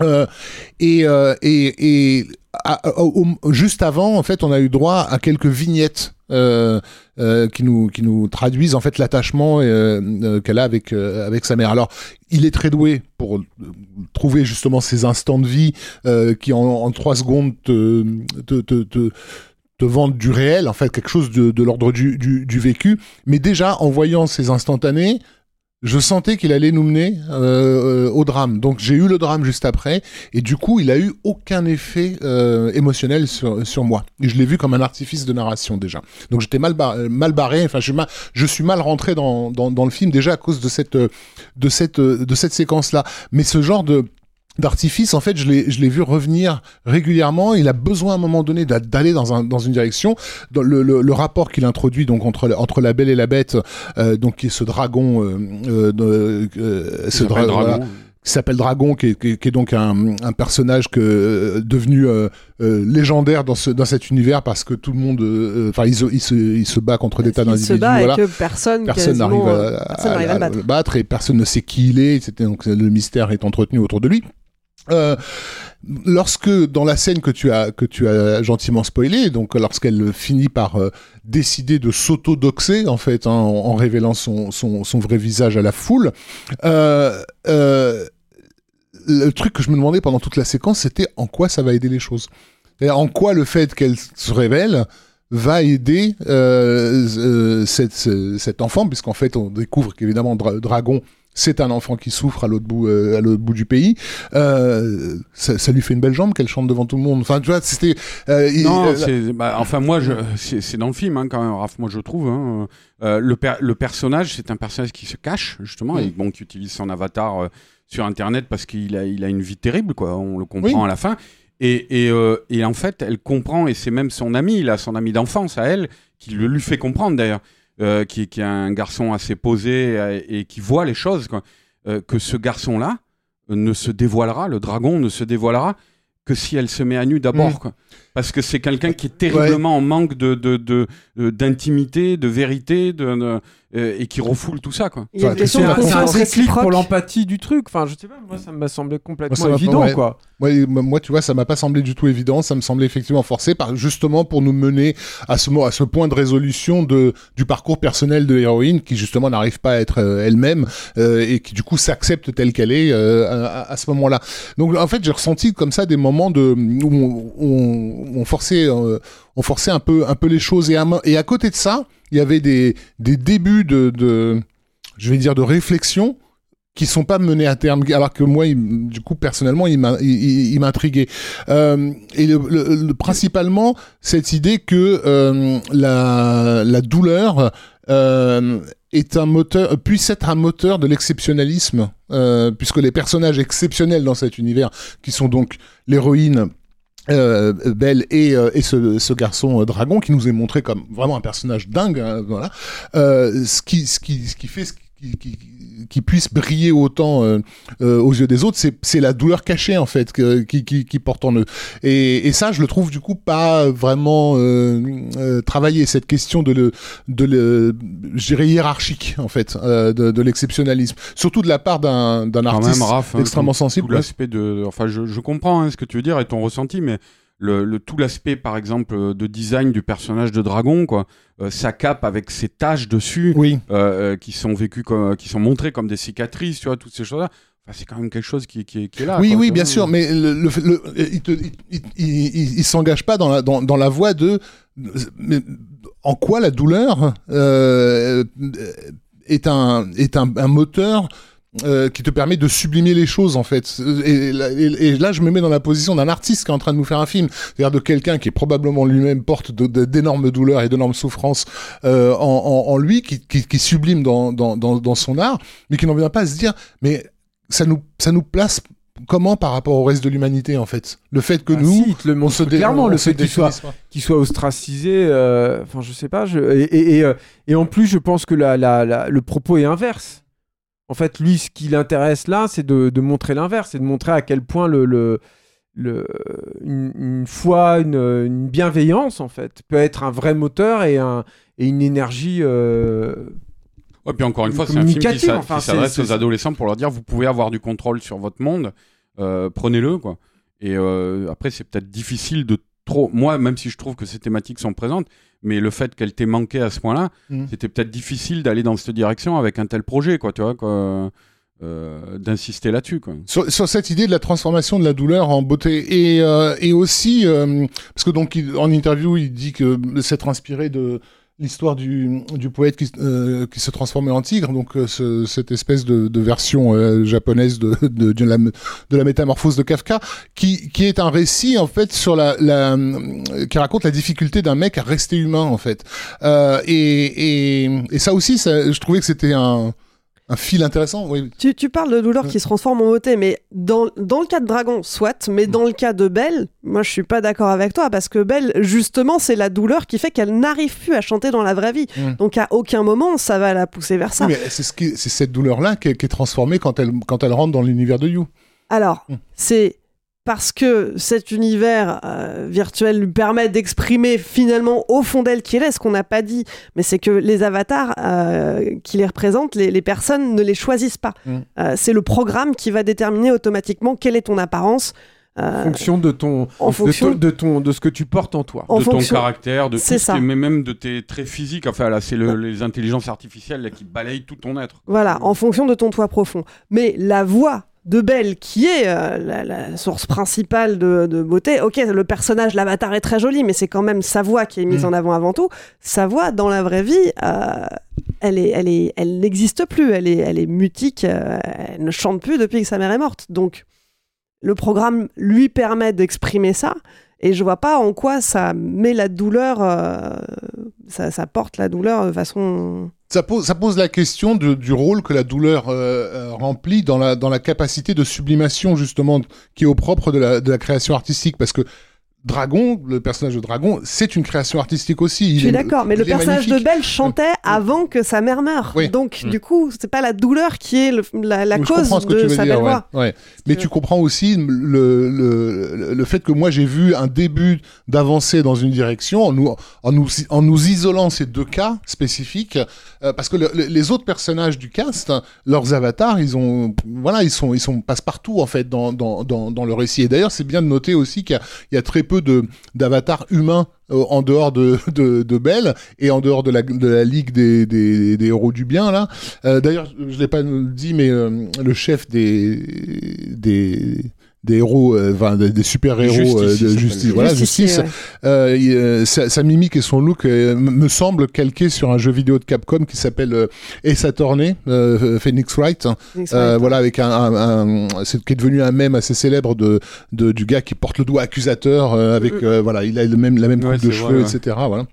Euh, et, euh, et, et au- juste avant, en fait, on a eu droit à quelques vignettes euh, euh, qui nous qui nous traduisent en fait l'attachement euh, euh, qu'elle a avec euh, avec sa mère. Alors, il est très doué pour euh, trouver justement ces instants de vie euh, qui en, trois secondes te te, du réel, en fait, quelque chose de, l'ordre du vécu. Mais déjà, en voyant ces instantanés, je sentais qu'il allait nous mener euh, au drame. Donc j'ai eu le drame juste après, et du coup, il a eu aucun effet euh, émotionnel sur, sur moi. Et je l'ai vu comme un artifice de narration déjà. Donc j'étais mal, mal barré. Enfin, je, suis mal- je suis mal rentré dans, dans, dans le film déjà à cause de cette, de cette, de cette séquence-là. Mais ce genre de d'artifice, en fait, je l'ai, je l'ai vu revenir régulièrement. Il a besoin à un moment donné d'a- d'aller dans, un, dans une direction. Dans le, le, le rapport qu'il introduit donc entre, la- entre la Belle et la Bête, euh, donc qui est ce dragon, euh, euh, euh, ce dra- Dragon. voilà, qui s'appelle Dragon, qui est, qui est- qui est donc un, un personnage que, euh, devenu euh, euh, légendaire dans, ce, dans cet univers parce que tout le monde, euh, enfin, il, se- il, se, il se bat contre des tas il se d'individus. bat voilà et que personne, personne quasiment, n'arrive euh, à, personne n'arrive à le battre. et personne ne sait qui il est. C'était donc le mystère est entretenu autour de lui. Euh, lorsque dans la scène que tu as que tu as gentiment spoilé, donc lorsqu'elle finit par euh, décider de s'auto-doxer en fait hein, en, révélant son, son, son vrai visage à la foule, euh, euh, le truc que je me demandais pendant toute la séquence, c'était en quoi ça va aider les choses. En quoi le fait qu'elle se révèle va aider euh, euh, cette, ce- cet enfant, puisqu'en fait on découvre qu'évidemment Dra- Dragon c'est un enfant qui souffre à l'autre bout, euh, à l'autre bout du pays. Euh, ça, ça lui fait une belle jambe qu'elle chante devant tout le monde. Enfin, tu vois, c'était. euh, Non, c'est- bah, enfin moi, je- c'est c'est dans le film hein, quand même, Raph, moi je trouve. hein. Le, per- le personnage, c'est un personnage qui se cache justement Mm. et bon, qui utilise son avatar sur Internet parce qu'il a, il a une vie terrible, quoi. On le comprend Oui. à la fin. Et, et, et en fait, elle comprend et c'est même son ami, là, son ami d'enfance à elle, qui le lui fait comprendre d'ailleurs, euh, qui, qui est un garçon assez posé et, qui voit les choses, quoi. Euh, que ce garçon-là ne se dévoilera, le dragon ne se dévoilera que si elle se met à nu d'abord, Mm. Parce que c'est quelqu'un qui est terriblement en manque de, de, de- de- d'intimité, de vérité, de, de- euh, et qui refoule tout ça, quoi. Il y a une Enfin, question C'est de un, un pour l'empathie du truc. Enfin, je sais pas, moi ça m'a semblé complètement pas- évident, ouais. quoi. Moi, moi, tu vois, ça m'a pas semblé du tout évident. Ça me semblait effectivement forcé, par, justement pour nous mener à ce, à ce point de résolution de, du parcours personnel de l'héroïne, qui justement n'arrive pas à être euh, elle-même euh, et qui du coup s'accepte telle qu'elle est euh, à, à ce moment-là. Donc en fait, j'ai ressenti comme ça des moments de où on, on, on forçait, euh, on forçait un peu, un peu les choses. Et à, côté de ça, il y avait des, des débuts de, je vais dire, de réflexion qui sont pas menés à terme, alors que moi, du coup, personnellement, il m'intriguait. Euh, et le, le- le- principalement, cette idée que euh, la, la douleur est un moteur, puisse être un moteur de l'exceptionnalisme, puisque les personnages exceptionnels dans cet univers, qui sont donc l'héroïne euh, Belle et, euh, et ce, ce garçon euh, dragon qui nous est montré comme vraiment un personnage dingue, hein, voilà. Euh, ce qui, ce qui, ce qui fait, ce qui, qui, qui puisse briller autant euh, euh, aux yeux des autres, c'est la douleur cachée en fait que, qui, qui, qui porte en eux. Et, et ça, je le trouve du coup pas vraiment euh, euh, travaillé cette question de le, de le, je dirais hiérarchique en fait, euh, de, de l'exceptionnalisme, surtout de la part d'un artiste même, Raph, hein, extrêmement sensible. l'aspect de, enfin, je, je comprends hein, ce que tu veux dire et ton ressenti, mais le, le tout l'aspect, par exemple, euh, de design du personnage de dragon, quoi, euh, sa cape avec ses taches dessus, Oui. euh, euh, qui sont vécues comme, qui sont montrées comme des cicatrices, tu vois, toutes ces choses-là. Enfin, c'est quand même quelque chose qui, qui, est- qui est là. Oui, quoi, oui, bien sûr, mais le, le, il, te- il, il, il- il- il s'engage pas dans la, dans, dans la voie de. mais en quoi la douleur euh, est un, est un, un moteur euh, qui te permet de sublimer les choses en fait. Et, là- et- et là, je me mets dans la position d'un artiste qui est en train de nous faire un film, c'est-à-dire de quelqu'un qui est probablement lui-même porte d'énormes douleurs et d'énormes souffrances euh, en, en, en lui, qui, qui, qui sublime dans, dans, dans, dans son art, mais qui n'en vient pas à se dire, mais ça nous, ça nous place comment par rapport au reste de l'humanité en fait? Le fait que Ah nous, si, le montre se clairement, on le fait qu'il soit, qu'il soit ostracisé. euh, Enfin, je sais pas. Je, et, et, et, euh, et en plus, je pense que la, la, la- le propos est inverse. En fait, lui, ce qui l'intéresse là, c'est de, de montrer l'inverse, c'est de montrer à quel point le, le, le, une, une foi, une, une bienveillance, en fait, peut être un vrai moteur et, un, et une énergie. euh, Ouais, puis encore une fois, c'est un film qui enfin, s'adresse aux adolescents pour leur dire vous pouvez avoir du contrôle sur votre monde, euh, prenez-le quoi. Et euh, après, c'est peut-être difficile de trop. Moi, même si je trouve que ces thématiques sont présentes, mais le fait qu'elles t'aient manqué à ce point-là, Mm. c'était peut-être difficile d'aller dans cette direction avec un tel projet, quoi, tu vois, quoi, euh, d'insister là-dessus, quoi. sur, sur cette idée de la transformation de la douleur en beauté et, euh, et aussi euh, parce que donc il- en interview il dit que s'être inspiré de l'histoire du, du poète qui, euh, qui se transformait en tigre donc euh, ce- cette espèce de, de version euh, japonaise de, de, de la, de la métamorphose de Kafka qui, qui est un récit en fait sur la, la qui raconte la difficulté d'un mec à rester humain en fait. Euh, et, et, et ça aussi ça, je trouvais que c'était un un fil intéressant oui Tu, tu parles de douleur qui se transforme en beauté, mais dans, dans le cas de Dragon, soit, mais dans le cas de Belle, moi je suis pas d'accord avec toi, parce que Belle, justement, c'est la douleur qui fait qu'elle n'arrive plus à chanter dans la vraie vie. Mm. Donc à aucun moment, ça va la pousser vers ça. Oui, mais c'est ce cette douleur-là qui, est- qui est transformée quand elle, quand elle rentre dans l'univers de You. Alors, Mm. c'est parce que cet univers euh, virtuel lui permet d'exprimer finalement au fond d'elle qui elle est, ce qu'on n'a pas dit, mais c'est que les avatars euh, qui les représentent, les, les personnes ne les choisissent pas. Mm. Euh, c'est le programme qui va déterminer automatiquement quelle est ton apparence. en fonction de ton, en de fonction- ton- de ton, de ce que tu portes en toi. En de fonction- ton caractère, de tout ça. mais même de tes traits physiques. Enfin, là, c'est le- les intelligences artificielles là, qui balayent tout ton être. Voilà, en fonction de ton toit profond. Mais la voix de Belle, qui est euh, la, la source principale de, de beauté, ok, le personnage, l'avatar est très joli, mais c'est quand même sa voix qui est mise Mm. en avant avant tout. Sa voix, dans la vraie vie, euh, elle est, elle est, elle n'existe plus. Elle est, elle est mutique. euh, elle ne chante plus depuis que sa mère est morte. Donc, le programme lui permet d'exprimer ça. Et je vois pas en quoi ça met la douleur, ça, ça porte la douleur de façon. Ça pose, la question du rôle que la douleur euh, euh, remplit dans la, dans la capacité de sublimation, justement, qui est au propre de la, de la création artistique. Parce que Dragon, le personnage de Dragon, c'est une création artistique aussi. Je Il suis est- d'accord, mais le personnage de. Belle chantait avant que sa mère meure. Oui. Donc, Mm. du coup, c'est pas la douleur qui est le- la, je cause de sa belle voix. ouais. Mais tu comprends aussi le, le, le, fait que moi j'ai vu un début d'avancée dans une direction en nous, en nous, en nous isolant ces deux cas spécifiques, euh, parce que le- le- les autres personnages du cast, leurs avatars, ils ont, voilà, ils sont, ils sont passe-partout en fait dans, dans, dans, dans le récit. Et d'ailleurs, c'est bien de noter aussi qu'il y y a très peu de d'avatars humains euh, en dehors de, de, de Belle et en dehors de la, de la ligue des, des, des héros du bien là. Euh, D'ailleurs, je l'ai pas dit, mais euh, le chef des des des héros, euh, enfin des, des super héros Justice, de justice, voilà, justice. ouais. Euh, euh, sa, sa mimique et son look euh, me semblent calqués sur un jeu vidéo de Capcom qui s'appelle euh, Ace Attorney, euh, Phoenix Wright. Phoenix Euh, Wright. voilà, avec un, un, un- c'est qui est devenu un mème assez célèbre de, de du gars qui porte le doigt accusateur euh, avec euh, voilà, il a le même la même Ouais, coupe de c'est cheveux, vrai, ouais. etc. Voilà.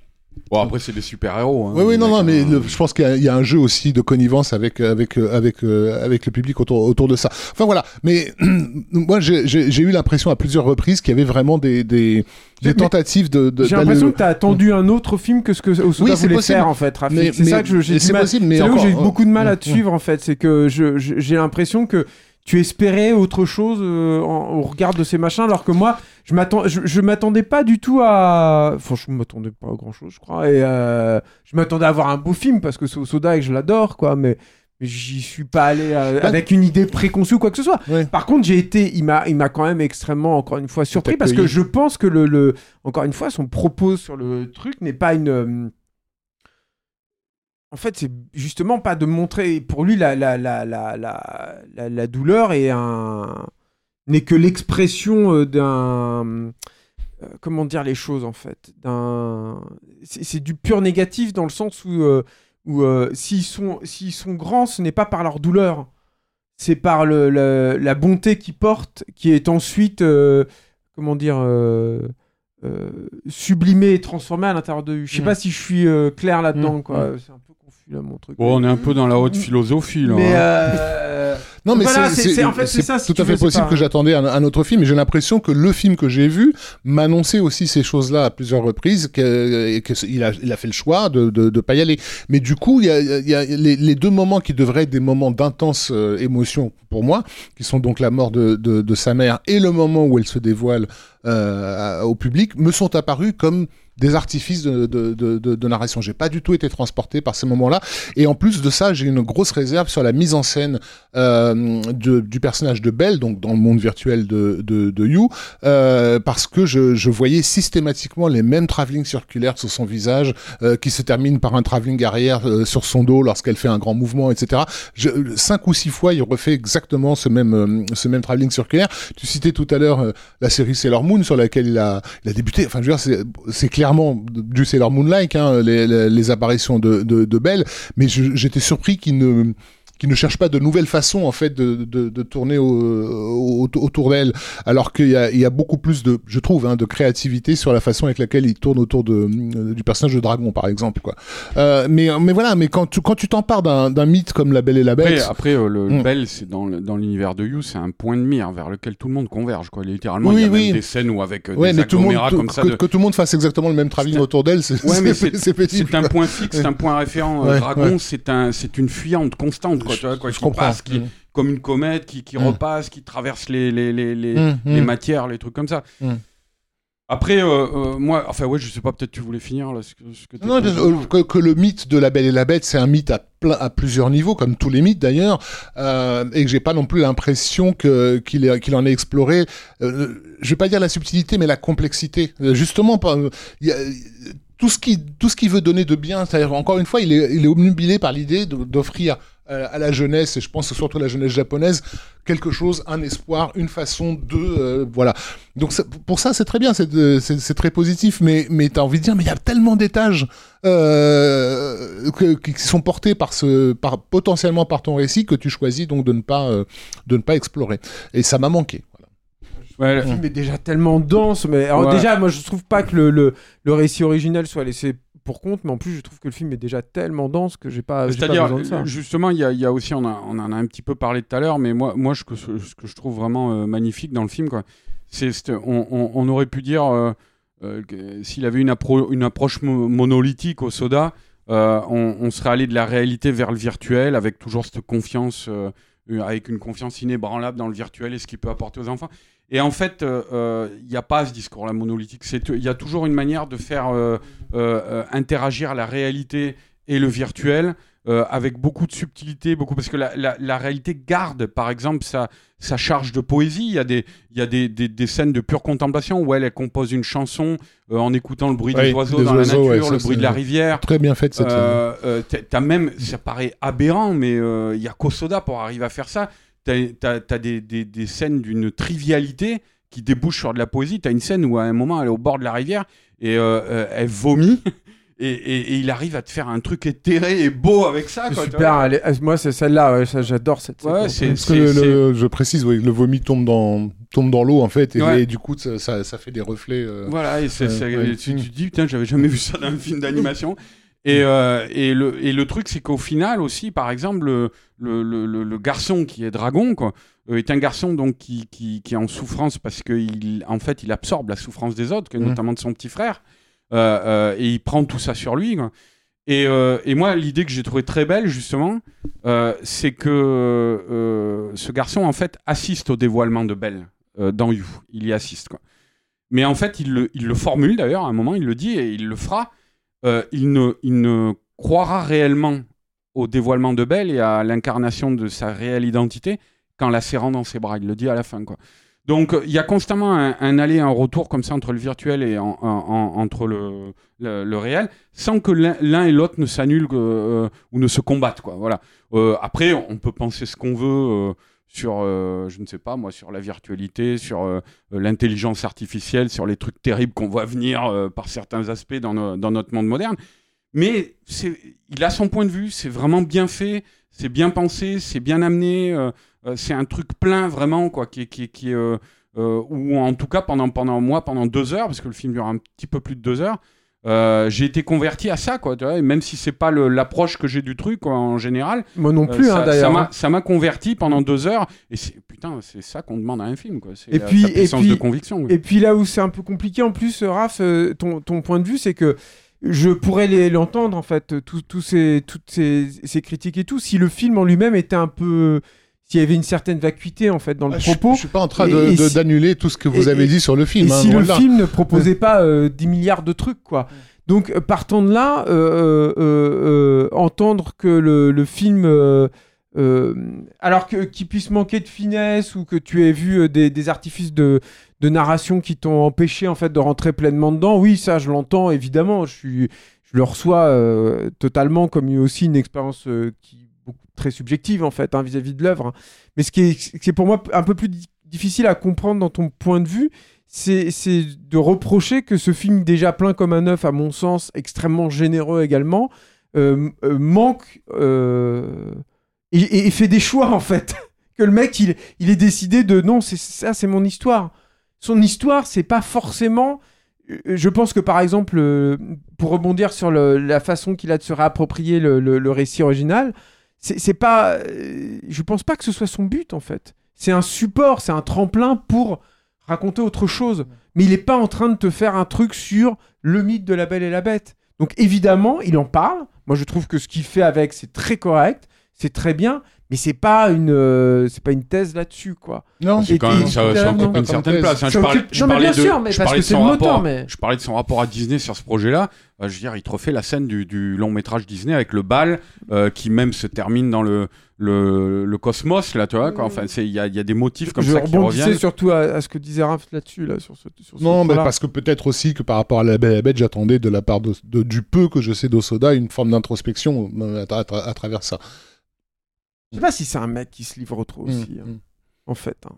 Bon, après, c'est des super-héros. Hein, Oui, oui, non, non, mais le- hein. je pense qu'il y, a- il y a un jeu aussi de connivence avec avec euh, avec euh, avec le public autour autour de ça. Enfin voilà, mais *clears throat* moi j'ai eu l'impression à plusieurs reprises qu'il y avait vraiment des des, Mais- des tentatives de. de- J'ai l'impression que t'as attendu un autre film que ce que Osoda Oui, c'est voulait possible. faire en fait, Rafik. Mais- C'est ça que j'ai là où j'ai eu beaucoup de mal à te suivre en fait. C'est que j'ai l'impression que tu espérais autre chose euh, en- au regard de ces machins, alors que moi, je m'attends, je, je m'attendais pas du tout à. Enfin, je m'attendais pas à grand chose, je crois. Et euh, je m'attendais à avoir un beau film parce que c'est Osoda et que je l'adore, quoi. Mais j'y suis pas allé euh, avec une idée préconçue ou quoi que ce soit. Ouais. Par contre, j'ai été, il m'a, il m'a quand même extrêmement, encore une fois, surpris parce que je pense que le, le- encore une fois, son propos sur le truc n'est pas une. euh, En fait, c'est justement pas de montrer. Pour lui, la, la, la, la, la, la- la douleur est un n'est que l'expression euh, d'un. euh, Comment dire les choses en fait d'un c'est c'est du pur négatif dans le sens où euh, où euh, s'ils sont s'ils sont grands ce n'est pas par leur douleur c'est par le, le- la bonté qu'ils portent qui est ensuite euh, comment dire euh, euh, sublimée et transformée à l'intérieur de lui. Je sais Mm. pas si je suis euh, clair là-dedans Mm, quoi. mm. C'est un peu confus là mon truc. Bon, on est un peu dans la haute philosophie, là. Mais hein. *laughs* Non, mais voilà, c'est- en fait ça. si tout à fait veux, possible pas- que j'attendais un, un autre film, et j'ai l'impression que le film que j'ai vu m'annonçait aussi ces choses-là à plusieurs reprises, que, et que c- il a, il a fait le choix de de pas y aller. Mais du coup, il y a, il y a les, les deux moments qui devraient être des moments d'intense euh, émotion pour moi, qui sont donc la mort de, de, de sa mère et le moment où elle se dévoile euh, au public, me sont apparus comme des artifices de, de, de, de, narration. J'ai pas du tout été transporté par ces moments-là. Et en plus de ça, j'ai une grosse réserve sur la mise en scène euh, de- du personnage de Belle, donc dans le monde virtuel de, de, de You, euh, parce que je, je voyais systématiquement les mêmes travelling circulaires sur son visage, euh, qui se terminent par un travelling arrière euh, sur son dos lorsqu'elle fait un grand mouvement, etc. Je, cinq ou six fois, il refait exactement ce même, euh, ce même travelling circulaire. Tu citais tout à l'heure euh, la série Sailor Moon sur laquelle il a, il a débuté. Enfin, je veux dire, c'est- clairement du Sailor Moon-like, hein, les, les, apparitions de, de, de Belle, mais j'étais surpris qu'il ne qui ne cherche pas de nouvelles façons en fait de, de, de tourner au, au- autour d'elle alors qu'il y y a beaucoup plus de je trouve hein, de créativité sur la façon avec laquelle il tourne autour de, du personnage de dragon par exemple quoi euh, mais mais voilà mais quand tu quand tu t'empares d'un d'un mythe comme la Belle et la Bête Après, après euh, le Mm. Belle, c'est dans, dans l'univers de You, c'est un point de mire vers lequel tout le monde converge. Quoi. Littéralement, Oui, il y a oui. même des scènes où avec euh, ouais des mais tout le monde comme ça. que, de- que tout le monde fasse exactement le même travelling autour d'elle c'est Ouais, c'est- un point fixe, c'est un point référent. Euh, Ouais, Dragon, c'est un, c'est une fuyante constante, quoi, tu vois, quoi, je qui comprends. passe, qui, Mm. comme une comète, qui, qui Mm. repasse, qui traverse les, les, les, les, Mm, les matières, les trucs comme ça. Après, euh, euh, moi, enfin, ouais, je sais pas, peut-être tu voulais finir là. Ce que, ce que Non, que, que le mythe de la Belle et la Bête, c'est un mythe à, à plusieurs niveaux, comme tous les mythes d'ailleurs, euh, et que j'ai pas non plus l'impression que qu'il qu'il en ait exploré. je vais pas dire la subtilité, mais la complexité. Justement, par- il y a- tout ce qui tout ce qui veut donner de bien, c'est-à-dire encore une fois, il est il est obnubilé par l'idée d'offrir à la jeunesse, et je pense surtout à la jeunesse japonaise, quelque chose, un espoir, une façon de euh, voilà. Donc ça- pour ça, c'est très bien, c'est c'est très positif, mais mais t'as envie de dire, mais il y a tellement d'étages euh, qui sont portés par ce par potentiellement par ton récit que tu choisis donc de ne pas euh, de ne pas explorer. Et ça m'a manqué. Voilà. Ouais, Le film est déjà tellement dense, mais alors Ouais. déjà, moi je trouve pas que le, le, le récit originel soit laissé pour compte, mais en plus je trouve que le film est déjà tellement dense que j'ai pas, C'est-à-dire, ça. justement, il y, a- il y a aussi, on, a- on en a un petit peu parlé tout à l'heure, mais moi, moi je- ce, que, je trouve vraiment euh, magnifique dans le film, quoi, c'est, on, on- on aurait pu dire, euh, euh, s'il avait une, appro- une approche mo- monolithique au soda, euh, on, serait allé de la réalité vers le virtuel, avec toujours cette confiance, euh, euh, avec une confiance inébranlable dans le virtuel et ce qu'il peut apporter aux enfants. Et en fait, euh, euh, il n'y a pas ce discours-là monolithique. Il y a toujours une manière de faire euh, interagir la réalité et le virtuel euh, avec beaucoup de subtilité, beaucoup parce que la, la- la réalité garde, par exemple, sa, sa charge de poésie. Il y a, des, il y a des, des- des scènes de pure contemplation où elle, elle compose une chanson euh, en écoutant le bruit des oiseaux des dans oiseaux, la ouais, nature, ça, le bruit de la rivière. Très bien faite cette. Euh, t'as- t'as même, ça paraît aberrant, mais il y a Kosoda pour arriver à faire ça. T'as as, des, des, des scènes d'une trivialité qui débouchent sur de la poésie. T'as une scène où à un moment elle est au bord de la rivière et euh, euh, elle vomit. *laughs* et, et- et il arrive à te faire un truc éthéré et beau avec ça. Quoi, super. vois. elle est- euh, Moi, c'est celle-là. ouais, j'adore cette. Ouais, c'est- Parce que le, le- je précise, oui, le vomi tombe dans, tombe dans l'eau en fait, et, Ouais. et du coup ça, ça, ça fait des reflets. euh, Voilà, et c'est, euh, ouais. tu, tu te dis, putain, j'avais jamais vu ça dans un film d'animation. Et, euh, et, le, et le truc, c'est qu'au final aussi, par exemple, le, le, le, garçon qui est dragon, quoi, euh, est un garçon donc qui, qui, qui est en souffrance parce qu'il en fait, il absorbe la souffrance des autres, que, Mhm. notamment de son petit frère, euh, euh, et il prend tout ça sur lui. euh, et moi, l'idée que j'ai trouvée très belle, justement, c'est que ce garçon, en fait, assiste au dévoilement de Belle dans You. Il y assiste. Mais en fait, il le, formule d'ailleurs, à un moment, il le dit et il le fera. Il, ne, croira réellement au dévoilement de Belle et à l'incarnation de sa réelle identité qu'en la serrant dans ses bras. Il le dit à la fin. Donc, euh, il y a constamment un, aller, un retour comme ça entre le virtuel et en- en- en- entre le, réel, sans que l'un et l'autre ne s'annulent euh, ou ne se combattent, quoi. Voilà. Euh, après, on peut penser ce qu'on veut euh, sur, euh, je ne sais pas moi, sur la virtualité, sur euh, euh, l'intelligence artificielle, sur les trucs terribles qu'on voit venir euh, par certains aspects dans, no- dans notre monde moderne. Mais il a son point de vue, c'est vraiment bien fait, c'est bien pensé, c'est bien amené, euh, euh, c'est un truc plein vraiment, quoi, qui, qui, qui euh, euh, ou en tout cas pendant, pendant moi, pendant deux heures, parce que le film dure un petit peu plus de deux heures, euh, j'ai été converti à ça, quoi, tu vois, et même si c'est pas l'approche que j'ai du truc quoi, en général. Moi non euh, plus, hein, d'ailleurs, ça m'a- hein. Ça m'a converti pendant deux heures, et c'est, putain, c'est ça qu'on demande à un film, quoi. C'est Et puis, et puis, de conviction. oui. Et puis là où c'est un peu compliqué en plus, euh, Raph, euh, ton, ton point de vue, c'est que je pourrais l'entendre en fait, euh, tous tous ces, toutes ces, ces critiques et tout, si le film en lui-même était un peu. S'il y avait une certaine vacuité en fait dans le Ah, je- propos. je suis pas en train Et- de- et de- si- d'annuler tout ce que vous et- avez et- dit sur le film, Et hein, si le là. film ne proposait pas euh, 10 milliards de trucs, quoi. Donc, euh, partant de là, euh, euh, entendre que le, le film. alors que qu'il puisse manquer de finesse ou que tu aies vu des, des artifices de, de narration qui t'ont empêché en fait de rentrer pleinement dedans, oui, ça je l'entends évidemment. Je, suis, je le reçois totalement comme aussi une expérience qui très subjective en fait hein, vis-à-vis de l'œuvre. hein. Mais ce qui, est, pour moi un peu plus di- difficile à comprendre dans ton point de vue, c'est de reprocher que ce film déjà plein comme un œuf, à mon sens, extrêmement généreux également, euh, euh, manque euh, et, fait des choix en fait. *laughs* que le mec, il, il est décidé de non, ça, c'est mon histoire. Son histoire, c'est pas forcément. Je pense que par exemple, pour rebondir sur la façon qu'il a de se réapproprier le récit original, c'est pas. euh, je pense pas que ce soit son but en fait. C'est un support, c'est un tremplin pour raconter autre chose. Mais il est pas en train de te faire un truc sur le mythe de la Belle et la Bête. Donc évidemment, il en parle. Moi, je trouve que ce qu'il fait avec, c'est très correct, c'est très bien, mais c'est pas une, euh, c'est pas une thèse là-dessus, quoi. Non, C'est quand même, ça, ça occupe une certaine place. hein. Je parlais, je non, mais bien de, sûr, mais parce que c'est le moteur, mais. je parlais de son rapport à Disney sur ce projet-là. Euh, je veux dire, il te refait la scène du, du long métrage Disney avec le bal, euh, qui même se termine dans le, le, le cosmos, là, tu vois. quoi. Enfin, c'est- il y a, il y a des motifs comme je ça qui rebondissais reviennent. surtout à, à ce que disait Raph là-dessus, là, sur ce, sur ce Non, mais parce que peut-être aussi que par rapport à la Belle et la Bête, j'attendais de la part de, de- du peu que je sais d'Osoda une forme d'introspection à, tra- à travers ça. Je sais pas si c'est un mec qui se livre trop aussi, Mm, hein, mm. en fait. hein.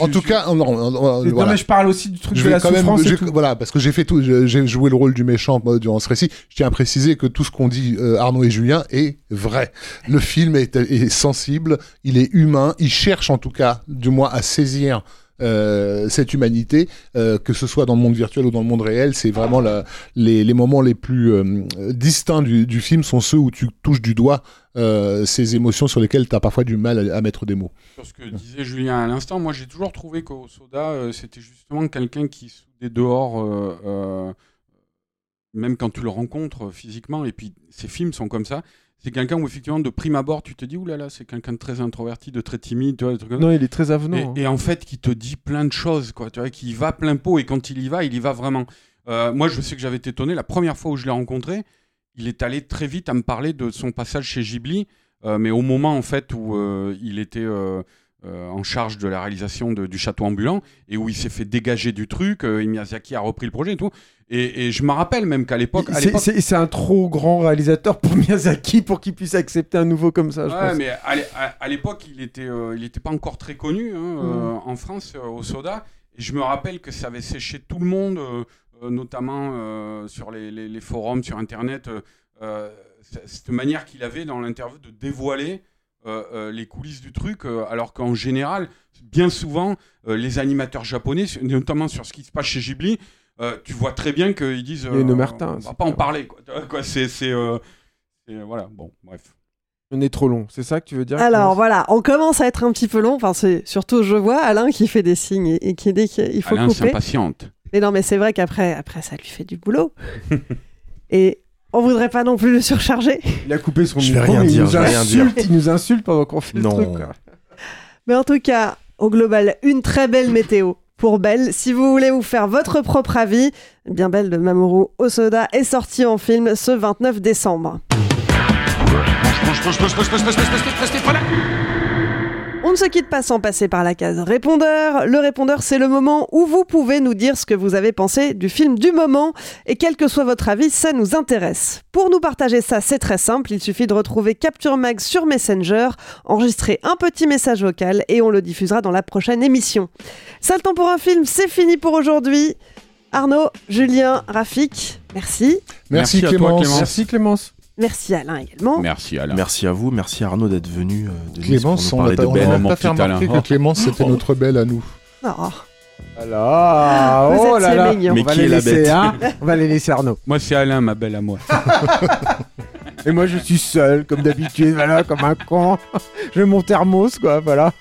En tout je- cas, non, non, non, Mais- non, voilà. mais je parle aussi du truc Je de vais la quand même- souffrance et j'ai- tout. Voilà, parce que j'ai fait tout, j'ai joué le rôle du méchant moi, durant ce récit. Je tiens à préciser que tout ce qu'ont dit euh, Arnaud et Julien est vrai. Le film est, est sensible, il est humain, il cherche en tout cas, du moins, à saisir. Euh, cette humanité, euh, que ce soit dans le monde virtuel ou dans le monde réel, c'est vraiment les, moments les plus euh, distincts du, film sont ceux où tu touches du doigt ces émotions sur lesquelles tu as parfois du mal à, mettre des mots. Sur ce que disait Julien à l'instant, moi j'ai toujours trouvé qu'au Soda, c'était justement quelqu'un qui soudait dehors, même quand tu le rencontres physiquement, et puis ses films sont comme ça. C'est quelqu'un où effectivement de prime abord tu te dis oulala c'est quelqu'un de très introverti, de très timide, tu vois, des trucs comme ça. Non, il est très avenant. hein. Et, et en fait, qui te dit plein de choses, quoi. Tu vois, qui y va plein pot et quand il y va, il y va vraiment. Euh, moi, je sais que j'avais été étonné la première fois où je l'ai rencontré. Il est allé très vite à me parler de son passage chez Ghibli, euh, mais au moment en fait où euh, il était euh, en charge de la réalisation de- du château ambulant et où il s'est fait dégager du truc, euh, Miyazaki a repris le projet et tout. Et, et je me rappelle même qu'à l'époque, C'est- un trop grand réalisateur pour *laughs* Miyazaki pour qu'il puisse accepter un nouveau comme ça, je Ouais, pense. mais à l'é- à à l'époque, il était, euh, pas encore très connu hein, euh, en France au soda. Et je me rappelle que ça avait séché tout le monde. notamment sur les, les- les forums, sur Internet, cette manière qu'il avait dans l'interview de dévoiler les coulisses du truc, euh, alors qu'en général, bien souvent, euh, les animateurs japonais, notamment sur ce qui se passe chez Ghibli, euh, tu vois très bien qu'ils disent Il y a une euh, Martin, on va pas en parler. Quoi. C'est, c'est, euh, c'est- voilà, bon, bref. On est trop long, c'est ça que tu veux dire Alors voilà, on commence à être un petit peu long. Enfin, c'est surtout, je vois Alain qui fait des signes et, et qui dit qu'il faut Alain couper. s'impatiente. Mais non, mais c'est vrai qu'après, après, ça lui fait du boulot. *laughs* et on voudrait pas non plus le surcharger. Il a coupé son Je vais micro, rien mais dire, il nous je vais rien dire. insulte, il nous insulte pendant qu'on fait Non. le truc. quoi. Mais en tout cas, au global, une très belle météo pour Belle. Si vous voulez vous faire votre propre avis, eh bien Belle de Mamoru Osoda est sortie en film ce 29 décembre. On ne se quitte pas sans passer par la case répondeur. Le répondeur, c'est le moment où vous pouvez nous dire ce que vous avez pensé du film du moment. Et quel que soit votre avis, ça nous intéresse. Pour nous partager ça, c'est très simple. Il suffit de retrouver Capture Mag sur Messenger, enregistrer un petit message vocal et on le diffusera dans la prochaine émission. Ça le temps pour un film, c'est fini pour aujourd'hui. Arnaud, Julien, Rafik, merci. Merci, Merci à toi, Clémence. Clémence. Merci Clémence. Merci Alain également. Merci Alain. Merci à vous, merci Arnaud d'être venu. euh, Clémence, on n'a mon pas fait remarquer Alain. que Clémence, c'était notre belle à nous. Oh. Alors, Vous oh êtes là là. mignon. Mais on va qui les est la laisser, bête hein *laughs* On va les laisser Arnaud. Moi, c'est Alain, ma belle à moi. *laughs* Et moi, je suis seul, comme d'habitude, voilà, comme un con. *laughs* J'ai mon thermos, quoi, voilà.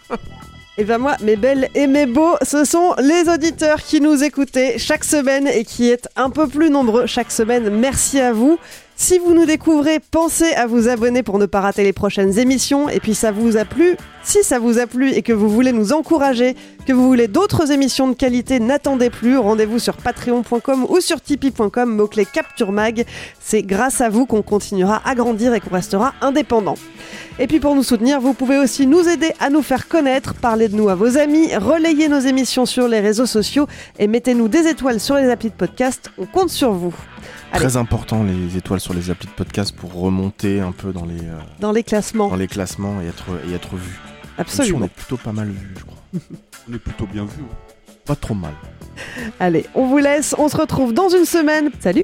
Et ben moi, mes belles et mes beaux, ce sont les auditeurs qui nous écoutaient chaque semaine et qui êtes un peu plus nombreux chaque semaine. Merci à vous. Si vous nous découvrez, pensez à vous abonner pour ne pas rater les prochaines émissions. Et puis ça vous a plu? Si ça vous a plu et que vous voulez nous encourager, que vous voulez d'autres émissions de qualité, n'attendez plus. Rendez-vous sur patreon.com ou sur tipeee.com, mot-clé Capture Mag. C'est grâce à vous qu'on continuera à grandir et qu'on restera indépendant. Et puis pour nous soutenir, vous pouvez aussi nous aider à nous faire connaître, parler de nous à vos amis, relayer nos émissions sur les réseaux sociaux et mettez-nous des étoiles sur les applis de podcast. On compte sur vous. Allez. Très important les étoiles sur les applis de podcast pour remonter un peu dans les, euh, Dans les classements. dans les classements et être, et être vu. Même si on Absolument. est plutôt pas mal vu, je crois. *laughs* On est plutôt bien vu. Pas trop mal. Allez, on vous laisse. On se retrouve dans une semaine. Salut